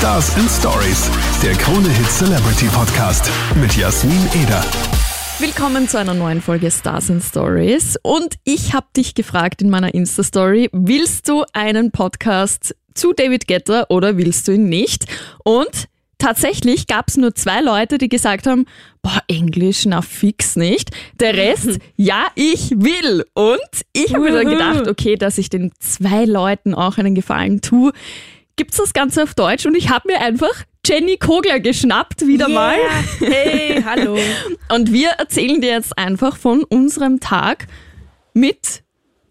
Stars and Stories, der Krone Hit Celebrity Podcast mit Jasmin Eder. Willkommen zu einer neuen Folge Stars and Stories. Und ich habe dich gefragt in meiner Insta-Story, willst du einen Podcast zu David Getter oder willst du ihn nicht? Und tatsächlich gab es nur zwei Leute, die gesagt haben, boah, Englisch, na fix nicht. Der Rest, ja, ich will. Und ich habe mir dann gedacht, okay, dass ich den zwei Leuten auch einen Gefallen tue, gibt's das Ganze auf Deutsch und ich habe mir einfach Jenny Kogler geschnappt, wieder Yeah. mal. Hey, hallo. Und wir erzählen dir jetzt einfach von unserem Tag mit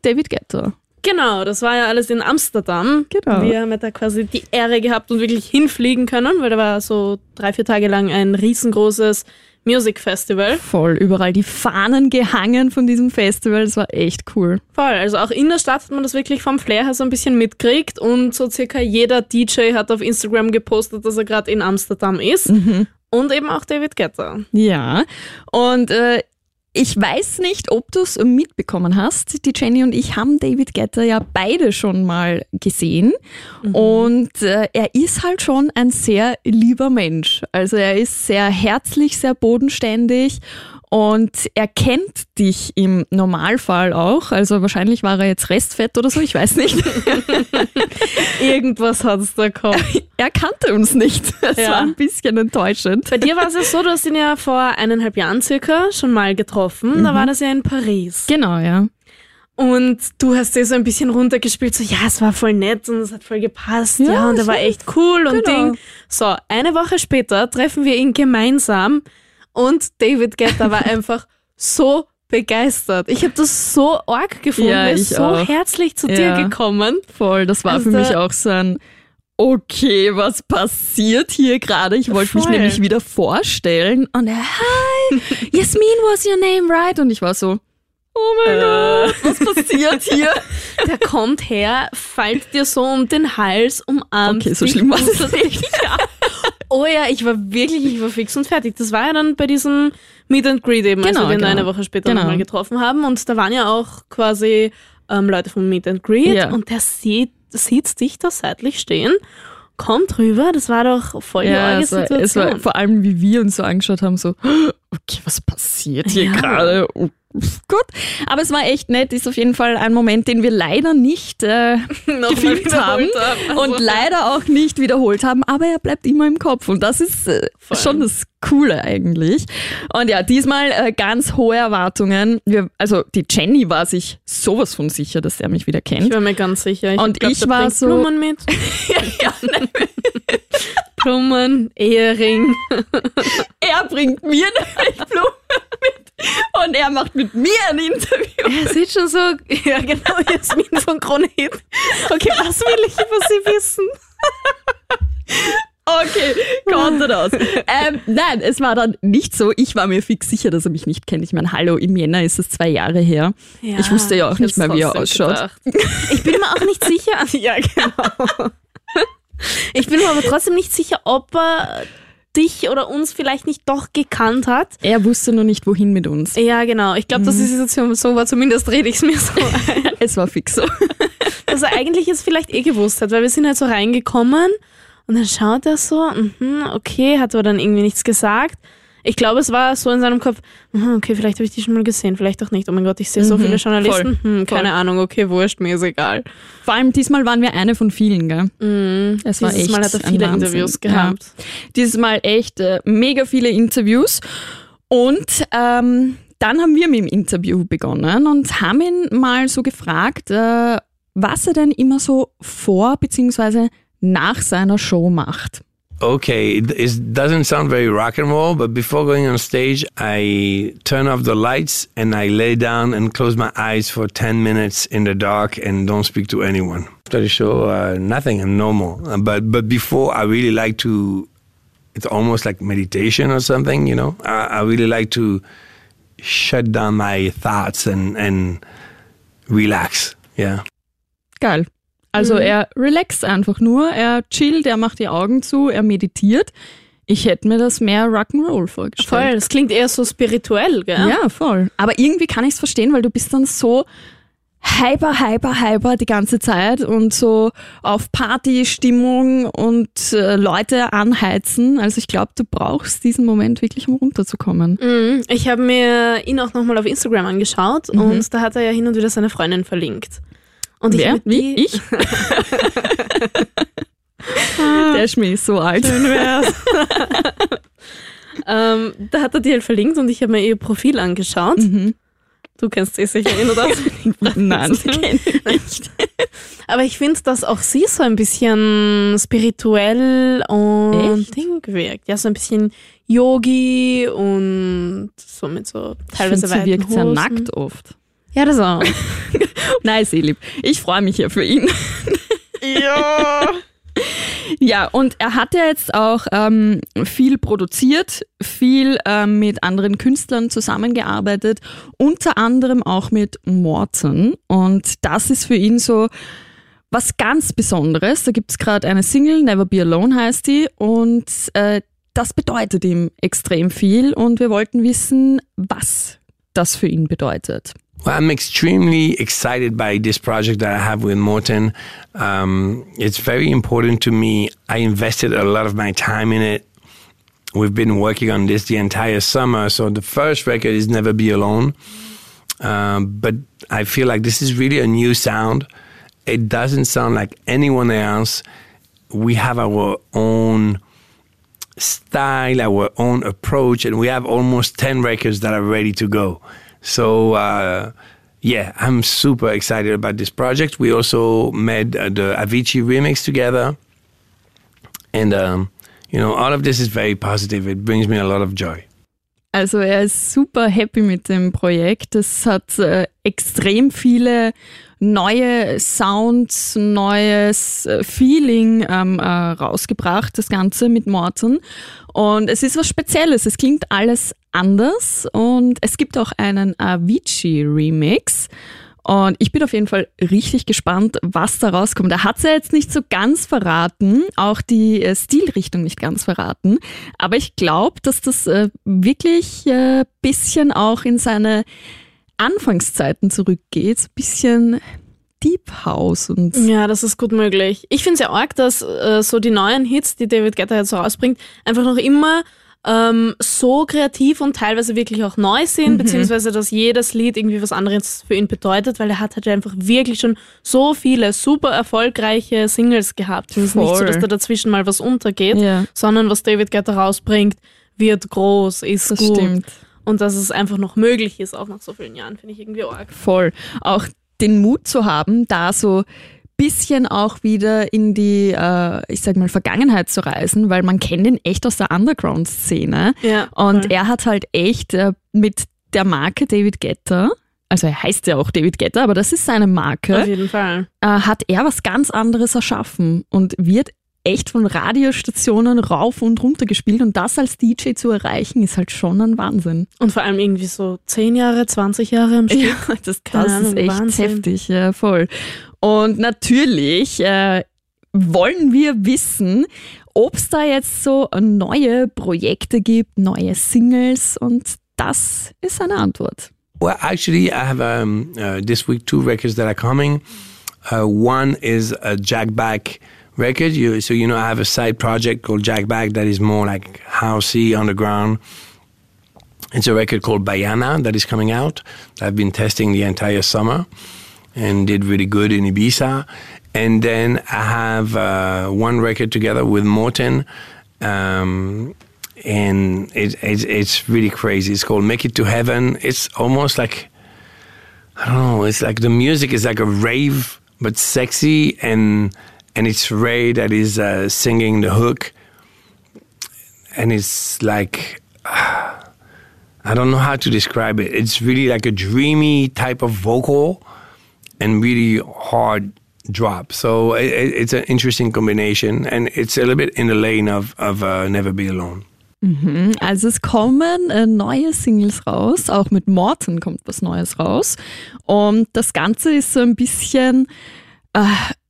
David Guetta. Genau, das war ja alles in Amsterdam. Genau. Wir haben ja da quasi die Ehre gehabt und wirklich hinfliegen können, weil da war so drei, vier Tage lang ein riesengroßes Music Festival. Voll überall die Fahnen gehangen von diesem Festival. Das war echt cool. Voll, also auch in der Stadt hat man das wirklich vom Flair her so ein bisschen mitkriegt und so circa jeder DJ hat auf Instagram gepostet, dass er gerade in Amsterdam ist. Und eben auch David Guetta. Ja. Und äh, ich weiß nicht, ob du es mitbekommen hast. Die Jenny und ich haben David Guetta ja beide schon mal gesehen. Und äh, er ist halt schon ein sehr lieber Mensch. Also er ist sehr herzlich, sehr bodenständig. Und er kennt dich im Normalfall auch. Also wahrscheinlich war er jetzt Restfett oder so, ich weiß nicht. Irgendwas hat es da gehabt. er kannte uns nicht. Das Ja. war ein bisschen enttäuschend. Bei dir war es ja so, du hast ihn ja vor eineinhalb Jahren circa schon mal getroffen. Da war das ja in Paris. Genau, ja. Und du hast dir so ein bisschen runtergespielt, so ja, es war voll nett und es hat voll gepasst, ja, Ja, und er war echt cool und Genau. Ding. So, eine Woche später treffen wir ihn gemeinsam und David Guetta war einfach so begeistert. Ich habe das so arg gefunden, Ja, er ist ich so auch. herzlich zu Ja. dir gekommen. Voll, das war Also für mich auch so ein Okay, was passiert hier gerade? Ich wollte mich nämlich wieder vorstellen und er, hi, Yasmin was your name, right? Und ich war so, oh mein Äh. Gott, was passiert hier? Der kommt her, fällt dir so um den Hals, umarmt Okay, so dich, schlimm war es dich. Ja. Oh ja, ich war wirklich, ich war fix und fertig. Das war ja dann bei diesem Meet and Greet eben, als Genau, wir den genau. eine Woche später Genau. nochmal getroffen haben. Und da waren ja auch quasi ähm, Leute vom Meet and Greet Ja. und der sieht, sieht dich da seitlich stehen, kommt rüber, das war doch voll die Ja, arge es war, Situation. es war vor allem, wie wir uns so angeschaut haben, so, okay, was passiert hier Ja. gerade? Oh, Gut, aber es war echt nett, ist auf jeden Fall ein Moment, den wir leider nicht äh, gefilmt haben haben. Also- und leider auch nicht wiederholt haben, aber er bleibt immer im Kopf und das ist äh, schon das Coole eigentlich. Und ja, diesmal äh, ganz hohe Erwartungen. Wir, also die Jenny war sich sowas von sicher, dass er mich wieder Ich kennt. war mir ganz sicher. Ich Und glaub, ich war so- Blumen mit. ja, nein, Blumen, Ehering. er bringt mir nämlich Blumen mit und er macht mit mir ein Interview. Er sieht schon so, ja genau, Jasmin von Kronhit. Okay, was will ich über sie wissen? Okay, kommt raus. ähm, nein, es war dann nicht so. Ich war mir fix sicher, dass er mich nicht kennt. Ich meine, hallo, im Jänner ist es zwei Jahre her. ich wusste ja auch ich nicht mehr, wie er ausschaut. gedacht. Ich bin mir auch nicht sicher. Ja, genau. Ich bin mir aber trotzdem nicht sicher, ob er dich oder uns vielleicht nicht doch gekannt hat. Er wusste nur nicht, wohin mit uns. Ja, genau. Ich glaube, dass die Situation so war. Zumindest rede ich es mir so ein. Es war fix so. Dass er eigentlich es vielleicht eh gewusst hat, weil wir sind halt so reingekommen und dann schaut er so, mhm, okay, hat aber dann irgendwie nichts gesagt. Ich glaube, es war so in seinem Kopf, okay, vielleicht habe ich die schon mal gesehen, vielleicht auch nicht. Oh mein Gott, ich sehe so Mhm, viele Journalisten. Hm, keine. Ahnung, okay, wurscht, mir ist egal. Vor allem diesmal waren wir eine von vielen, gell? Mhm. Es war Dieses echt Mal hat er viele. Interviews gehabt. Ja. Dieses Mal echt äh, mega viele Interviews. Und ähm, dann haben wir mit dem Interview begonnen und haben ihn mal so gefragt, äh, was er denn immer so vor bzw. nach seiner Show macht. Okay, it, doesn't sound very rock and roll, but before going on stage, I turn off the lights and I lay down and close my eyes for 10 minutes in the dark and don't speak to anyone. After the show, uh, nothing, I'm normal. Uh, But, but before, I really like to, it's almost like meditation or something, you know? I, I really like to shut down my thoughts and, and relax, yeah. Geil. Also Mhm. er relaxt einfach nur, er chillt, er macht die Augen zu, er meditiert. Ich hätte mir das mehr Rock'n'Roll vorgestellt. Voll, das klingt eher so spirituell, gell? Ja, voll. Aber irgendwie kann ich es verstehen, weil du bist dann so hyper, hyper, hyper die ganze Zeit und so auf Partystimmung und äh, Leute anheizen. Also ich glaube, du brauchst diesen Moment wirklich, um runterzukommen. Mhm. Ich habe mir ihn auch nochmal auf Instagram angeschaut Mhm. und da hat er ja hin und wieder seine Freundin verlinkt. Und ich Wer? hab Wie? Ich? Der Schmäh ist so alt. ähm, da hat er die halt verlinkt und ich habe mir ihr Profil angeschaut. Mhm. Du kennst sie sicher, eh, oder? Nein, das ich nicht. Aber ich finde, dass auch sie so ein bisschen spirituell und Echt? Ding wirkt. Ja, so ein bisschen Yogi und so mit so Ich teilweise find, sie wirkt weiten sehr Hosen. nackt oft. Ja, das auch. Nein, sehr lieb. Ich freue mich ja für ihn. ja. Ja, und er hat ja jetzt auch ähm, viel produziert, viel ähm, mit anderen Künstlern zusammengearbeitet, unter anderem auch mit Morton. Und das ist für ihn so was ganz Besonderes. Da gibt's gerade eine Single, Never Be Alone heißt die. Und äh, das bedeutet ihm extrem viel. Und wir wollten wissen, was das für ihn bedeutet. Well, I'm extremely excited by this project that I have with Morton. Um, it's very important to me. I invested a lot of my time in it. We've been working on this the entire summer. So the first record is Never Be Alone. Um, but I feel like this is really a new sound. It doesn't sound like anyone else. We have our own style, our own approach, and we have almost 10 records that are ready to go. So, uh, yeah, I'm super excited about this project. We also made uh, the Avicii remix together. And, um, you know, all of this is very positive. It brings me a lot of joy. Also er ist super happy mit dem Projekt. Es hat äh, extrem viele neue Sounds, neues äh, Feeling ähm, äh, rausgebracht, das Ganze mit Morton. Und es ist was Spezielles. Es klingt alles anders und es gibt auch einen Avicii-Remix. Und ich bin auf jeden Fall richtig gespannt, was da rauskommt. Er hat es ja jetzt nicht so ganz verraten, auch die äh, Stilrichtung nicht ganz verraten. Aber ich glaube, dass das äh, wirklich äh, bisschen auch in seine Anfangszeiten zurückgeht. Ein bisschen Deep House und Ja, das ist gut möglich. Ich finde es ja arg, dass so die neuen Hits, die David Guetta jetzt so rausbringt, einfach noch immer ähm, so kreativ und teilweise wirklich auch neu sind, beziehungsweise dass jedes Lied irgendwie was anderes für ihn bedeutet, weil er hat halt einfach wirklich schon so viele super erfolgreiche Singles gehabt. Es ist nicht so, dass da dazwischen mal was untergeht, Ja. sondern was David Guetta rausbringt, wird groß, ist das gut. stimmt. Und dass es einfach noch möglich ist, auch nach so vielen Jahren, finde ich irgendwie arg. Voll. Auch den Mut zu haben, da so bisschen auch wieder in die, äh, ich sag mal, Vergangenheit zu reisen, weil man kennt ihn echt aus der Underground-Szene. Ja, Und er hat halt echt äh, mit der Marke David Guetta, also er heißt ja auch David Guetta, aber das ist seine Marke, Auf jeden Fall. äh, hat er was ganz anderes erschaffen und wird echt von Radiostationen rauf und runter gespielt und das als DJ zu erreichen, ist halt schon ein Wahnsinn. Und vor allem irgendwie so 10 Jahre, 20 Jahre am Stück. Ja, das, das ist echt Wahnsinn. heftig, ja, voll. Und natürlich äh, wollen wir wissen, ob es da jetzt so neue Projekte gibt, neue Singles und das ist eine Antwort. Well, actually, I have um, uh, this week two records that are coming. Uh, one is a Jack Back record. You, so you know, I have a side project called Jack Back that is more like housey, underground. It's a record called Bayana that is coming out. I've been testing the entire summer and did really good in Ibiza. And then I have uh, one record together with Morten. Um, and it, it's it's really crazy. It's called Make It to Heaven. It's almost like I don't know. It's like the music is like a rave, but sexy, and and it's Ray that is uh, singing the hook, and it's like I don't know how to describe it. It's really like a dreamy type of vocal, and really hard drop. So it, it- it's an interesting combination, and it's a little bit in the lane of of uh, Never Be Alone. Also es kommen äh, neue Singles raus, auch mit Morten kommt was Neues raus. Und das Ganze ist so ein bisschen äh,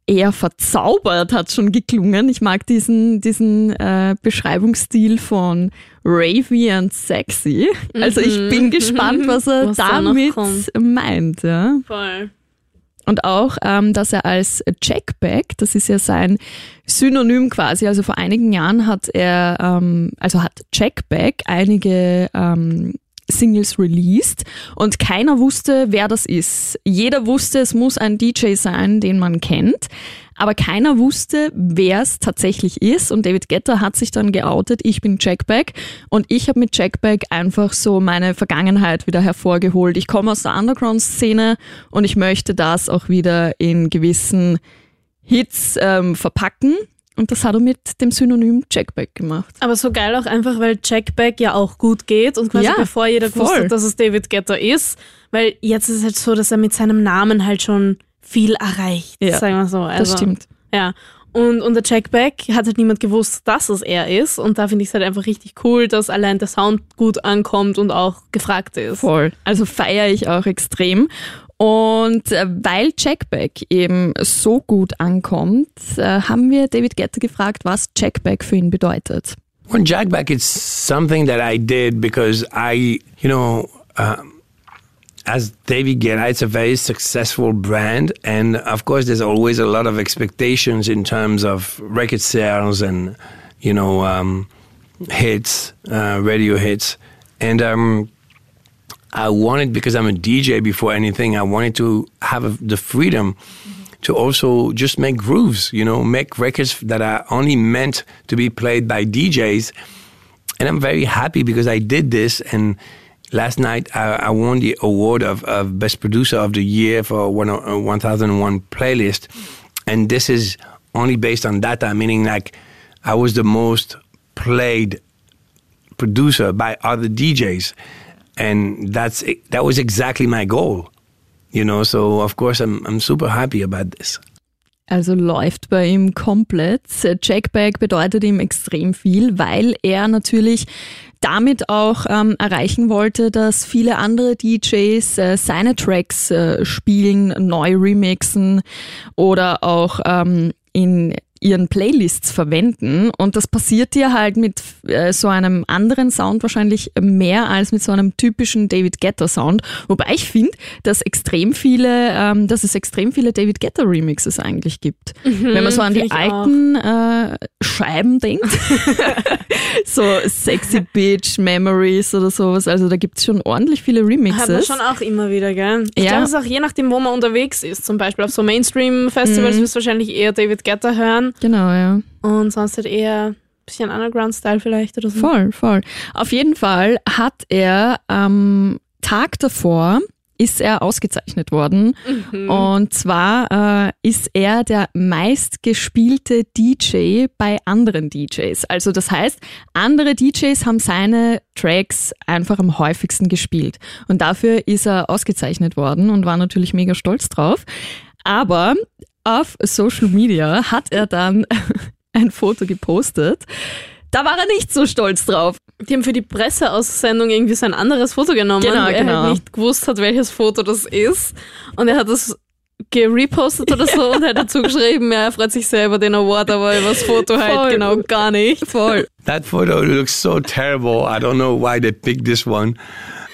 eher verzaubert, hat schon geklungen. Ich mag diesen, diesen äh, Beschreibungsstil von Ravy and Sexy. Also ich bin gespannt, was er Was damit meint. Ja. Voll. Und auch, ähm, dass er als Jackback, das ist ja sein Synonym quasi, also vor einigen Jahren hat er, ähm, also hat Jackback einige ähm, Singles released und keiner wusste, wer das ist. Jeder wusste, es muss ein DJ sein, den man kennt, aber keiner wusste, wer es tatsächlich ist und David Guetta hat sich dann geoutet, ich bin Jackback und ich habe mit Jackback einfach so meine Vergangenheit wieder hervorgeholt. Ich komme aus der Underground-Szene und ich möchte das auch wieder in gewissen Hits ähm, verpacken. Und das hat er mit dem Synonym Jackback gemacht. Aber so geil auch einfach, weil Jackback ja auch gut geht und quasi Ja, bevor jeder gewusst voll. hat, dass es David Guetta ist. Weil jetzt ist es halt so, dass er mit seinem Namen halt schon viel erreicht, Ja, sagen wir so. Also, Das stimmt. Ja. Und unter Jackback hat halt niemand gewusst, dass es er ist. Und da finde ich es halt einfach richtig cool, dass allein der Sound gut ankommt und auch gefragt ist. Voll. Also feiere ich auch extrem. Und äh, weil Jackback eben so gut ankommt, äh, haben wir David Guetta gefragt, was Jackback für ihn bedeutet. Well, Jackback is something that I did because I, you know, um, as David Guetta, it's a very successful brand, and of course, there's always a lot of expectations in terms of record sales and, you know, um, hits, uh, radio hits, and um, I wanted because I'm a DJ before anything. I wanted to have a, the freedom to also just make grooves, you know, make records that are only meant to be played by DJs. And I'm very happy because I did this. And last night I, I won the award of, of Best Producer of the Year for one, uh, 1001 playlist. And this is only based on data, meaning like I was the most played producer by other DJs. And that's that was exactly my goal. You know, so of course I'm I'm super happy about this. Also läuft bei ihm komplett. Jackback bedeutet ihm extrem viel, weil er natürlich damit auch ähm, erreichen wollte, dass viele andere DJs äh, seine Tracks äh, spielen, neu remixen oder auch ähm, in ihren Playlists verwenden. Und das passiert dir halt mit äh, so einem anderen Sound wahrscheinlich mehr als mit so einem typischen David Guetta Sound. Wobei ich finde, dass extrem viele, ähm, dass es extrem viele David Guetta Remixes eigentlich gibt. Wenn man so an die alten äh, Scheiben denkt, so Sexy Bitch Memories oder sowas, also da gibt's schon ordentlich viele Remixes. Hat man schon auch immer wieder, gell? Ich Ja. glaube, es ist auch je nachdem, wo man unterwegs ist. Zum Beispiel auf so Mainstream-Festivals Mhm. wirst du wahrscheinlich eher David Guetta hören Genau, ja. und sonst halt eher ein bisschen Underground-Style vielleicht oder so. Voll, voll. Auf jeden Fall hat er am Tag davor ist er ausgezeichnet worden. Und zwar äh, ist er der meistgespielte DJ bei anderen DJs. Also das heißt, andere DJs haben seine Tracks einfach am häufigsten gespielt. Und dafür ist er ausgezeichnet worden und war natürlich mega stolz drauf. Aber auf Social Media hat er dann ein Foto gepostet. Da war er nicht so stolz drauf. Die haben für die Presseaussendung irgendwie so ein anderes Foto genommen, Genau, weil er genau. halt nicht gewusst hat, welches Foto das ist. Und er hat das gerepostet oder so und er hat dazu geschrieben, ja, er freut sich sehr über den Award, aber über das Foto Voll. halt genau gar nicht. Voll. That photo looks so terrible. I don't know why they picked this one.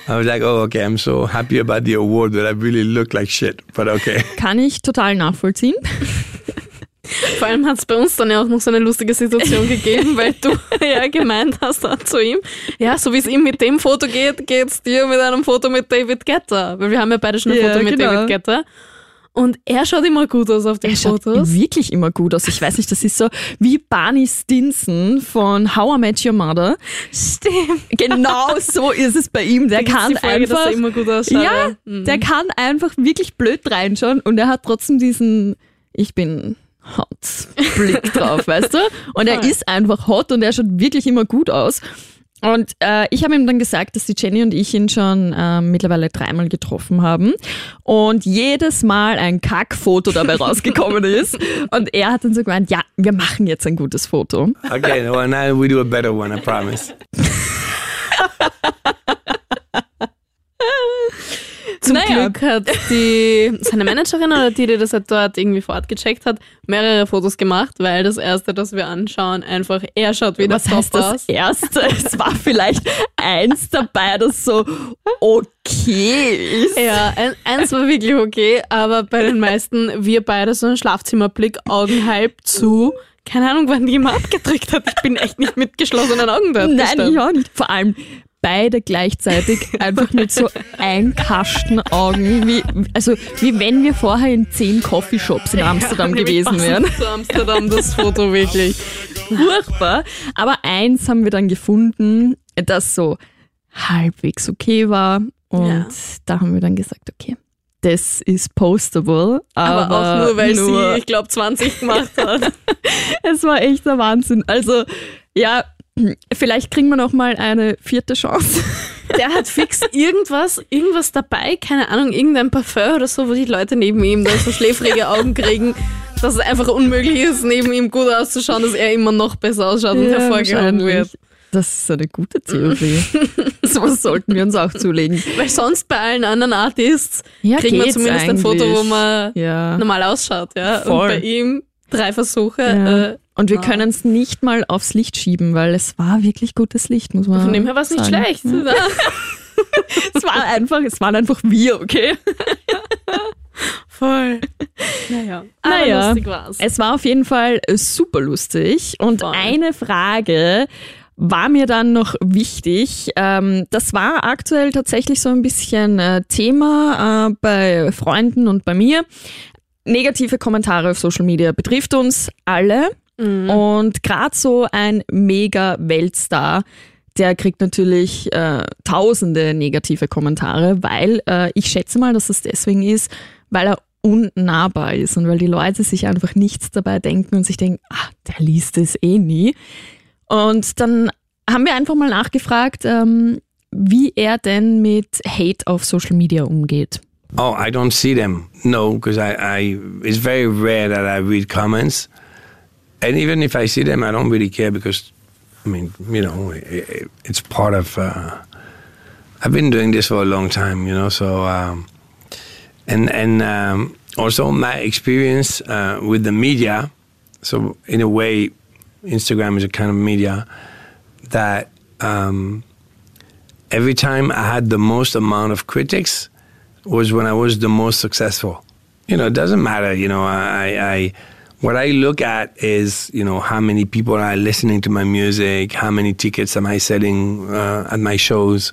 I was like, oh, okay, I'm so happy about the award, but I really look like shit. But okay. Kann ich total nachvollziehen. Vor allem hat es bei uns dann ja auch noch so eine lustige Situation gegeben, weil du ja gemeint hast dann zu ihm, ja, so wie es ihm mit dem Foto geht, geht's dir mit einem Foto mit David Guetta. Weil wir haben ja beide schon ein Ja, Foto mit genau. David Guetta. Und er schaut immer gut aus auf den Er schaut Fotos. wirklich immer gut aus. Ich weiß nicht, das ist so wie Barney Stinson von How I Met Your Mother. Stimmt. Genau so ist es bei ihm. Der kann Folge, einfach, er immer gut ausschaut. ja, Mhm. der kann einfach wirklich blöd reinschauen und er hat trotzdem diesen, ich bin hot Blick drauf, weißt du? Und er ist einfach hot und er schaut wirklich immer gut aus. Und äh, ich habe ihm dann gesagt, dass die Jenny und ich ihn schon äh, mittlerweile dreimal getroffen haben und jedes Mal ein Kackfoto dabei rausgekommen ist. Und er hat dann so gemeint, ja, wir machen jetzt ein gutes Foto. Okay, well, now we do a better one, I promise. Zum Naja. Glück hat die, seine Managerin oder die, die das halt dort irgendwie vor Ort gecheckt hat, mehrere Fotos gemacht, weil das erste, das wir anschauen, einfach er schaut wieder Was top heißt das aus. erste? Es war vielleicht eins dabei, das so okay ist. Ja, ein, eins war wirklich okay, aber bei den meisten, wir beide so ein Schlafzimmerblick, Augen halb zu. Keine Ahnung, wann die immer abgedrückt hat. Ich bin echt nicht mit geschlossenen Augen dort Nein, gestanden. ich auch nicht. Vor allem beide gleichzeitig einfach mit so einkaschten Augen, wie, also wie wenn wir vorher in zehn Coffeeshops in Amsterdam Ja, gewesen wären. Zu Amsterdam, das Foto wirklich. Furchtbar. Aber eins haben wir dann gefunden, das so halbwegs okay war. Und Ja. da haben wir dann gesagt, okay, das ist postable. Aber, Aber, auch nur, weil nur- sie, ich glaube, 20 gemacht hat. Es war echt der Wahnsinn. Also, ja, vielleicht kriegen wir noch mal eine vierte Chance. Der hat fix irgendwas, irgendwas dabei, keine Ahnung, irgendein Parfum oder so, wo die Leute neben ihm dann so schläfrige Augen kriegen, dass es einfach unmöglich ist, neben ihm gut auszuschauen, dass er immer noch besser ausschaut und hervorgehoben wird. Das ist eine gute Theorie. so sollten wir uns auch zulegen. Weil sonst bei allen anderen Artists Ja, kriegen wir zumindest ein Foto, wo eigentlich. man Ja. normal ausschaut. Ja? Voll. Und bei ihm drei Versuche. ja. Äh, Und wir wow. können es nicht mal aufs Licht schieben, weil es war wirklich gutes Licht, muss man von dem her war es nicht sagen. schlecht. Es war einfach, es waren einfach wir, okay? Voll. Naja. Aber Naja. lustig war's. Es war auf jeden Fall super lustig und Voll. eine Frage war mir dann noch wichtig. Ähm, das war aktuell tatsächlich so ein bisschen äh, Thema äh, bei Freunden und bei mir. Negative Kommentare auf Social Media betrifft uns alle. Mhm. Und gerade so ein mega Weltstar, der kriegt natürlich äh, tausende negative Kommentare, weil äh, ich schätze mal, dass es deswegen ist, weil er unnahbar ist und weil die Leute sich einfach nichts dabei denken und sich denken, ah, der liest es eh nie. Und dann haben wir einfach mal nachgefragt, ähm, wie er denn mit Hate auf Social Media umgeht. Oh, I don't see them. No, because I, I, it's very rare that I read comments, and even if I see them, I don't really care because, I mean, you know, i i it's part of. Uh, I've been doing this for a long time, you know, so um, and and um, also my experience uh, with the media. So in a way, Instagram is a kind of media that um, every time I had the most amount of critics was when I was the most successful. You know, it doesn't matter. You know, I, I what I look at is you know how many people are listening to my music, how many tickets am I selling uh, at my shows.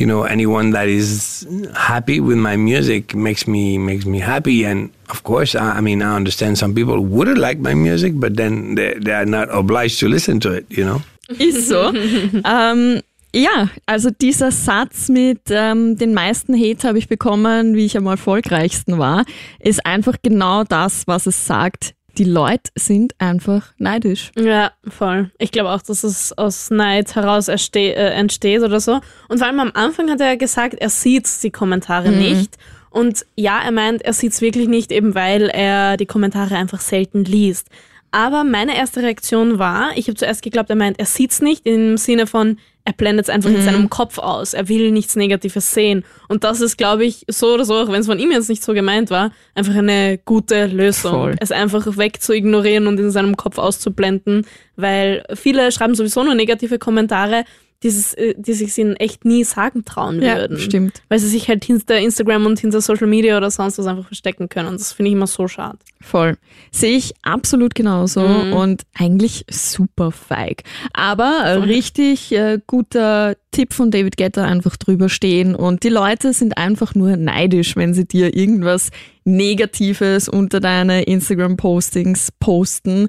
You know, anyone that is happy with my music makes me makes me happy. And of course, I, I mean, I understand some people wouldn't like my music, but then they, they are not obliged to listen to it. You know. Ist so. ähm, ja, also dieser Satz mit ähm, den meisten Hate habe ich bekommen, wie ich am erfolgreichsten war, ist einfach genau das, was es sagt. Die Leute sind einfach neidisch. Ja, voll. Ich glaube auch, dass es aus Neid heraus äh, entsteht oder so. Und vor allem am Anfang hat er gesagt, er sieht die Kommentare nicht. Und ja, er meint, er sieht es wirklich nicht, eben weil er die Kommentare einfach selten liest. Aber meine erste Reaktion war, ich habe zuerst geglaubt, er meint, er sieht es nicht im Sinne von, er blendet es einfach in seinem Kopf aus. Er will nichts Negatives sehen. Und das ist, glaube ich, so oder so, auch wenn es von ihm jetzt nicht so gemeint war, einfach eine gute Lösung. Voll. Es einfach weg zu ignorieren und in seinem Kopf auszublenden, weil viele schreiben sowieso nur negative Kommentare, dieses, äh, die sich ihnen echt nie sagen trauen würden. stimmt. Weil sie sich halt hinter Instagram und hinter Social Media oder sonst was einfach verstecken können. Und das finde ich immer so schade. Voll. Sehe ich absolut genauso und eigentlich super feig. Aber äh, richtig äh, guter Tipp von David Guetta, einfach drüber stehen. Und die Leute sind einfach nur neidisch, wenn sie dir irgendwas Negatives unter deine Instagram-Postings posten.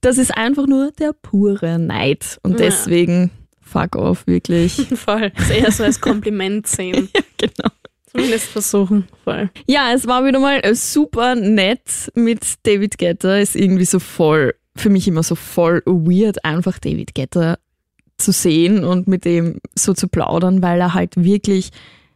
Das ist einfach nur der pure Neid. Und Ja. Fuck off, wirklich. Voll. Das eher so als Kompliment sehen. genau. Zumindest versuchen. Voll. Ja, es war wieder mal äh, super nett mit David Guetta. Ist irgendwie so voll, für mich immer so voll weird, einfach David Guetta zu sehen und mit dem so zu plaudern, weil er halt wirklich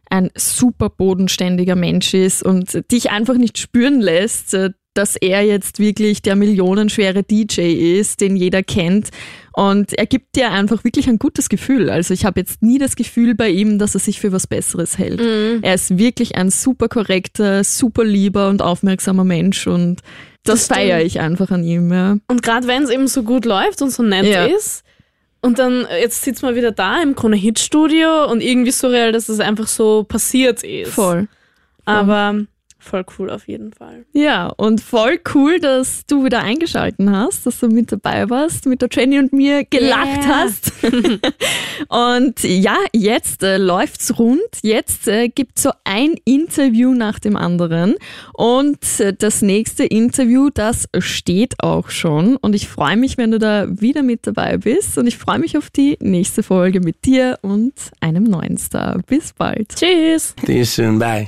ein super bodenständiger Mensch ist und dich einfach nicht spüren lässt, äh, dass er jetzt wirklich der millionenschwere DJ ist, den jeder kennt. Und er gibt dir einfach wirklich ein gutes Gefühl. Also ich habe jetzt nie das Gefühl bei ihm, dass er sich für was Besseres hält. Mhm. Er ist wirklich ein super korrekter, super lieber und aufmerksamer Mensch und das, Das feiere ich einfach an ihm. Ja. Und gerade wenn es eben so gut läuft und so nett Ja. ist, und dann, jetzt sitzt man wieder da im Krone Hit Studio und irgendwie surreal, dass es einfach so passiert ist. Voll. Aber voll cool auf jeden Fall. Ja, und voll cool, dass du wieder eingeschalten hast, dass du mit dabei warst, mit der Jenny und mir gelacht Yeah. hast. und ja, jetzt äh, läuft's rund. Jetzt äh, gibt's so ein Interview nach dem anderen. Und äh, das nächste Interview, das steht auch schon. Und ich freue mich, wenn du da wieder mit dabei bist. Und ich freue mich auf die nächste Folge mit dir und einem neuen Star. Bis bald. Tschüss! See you soon. Bye.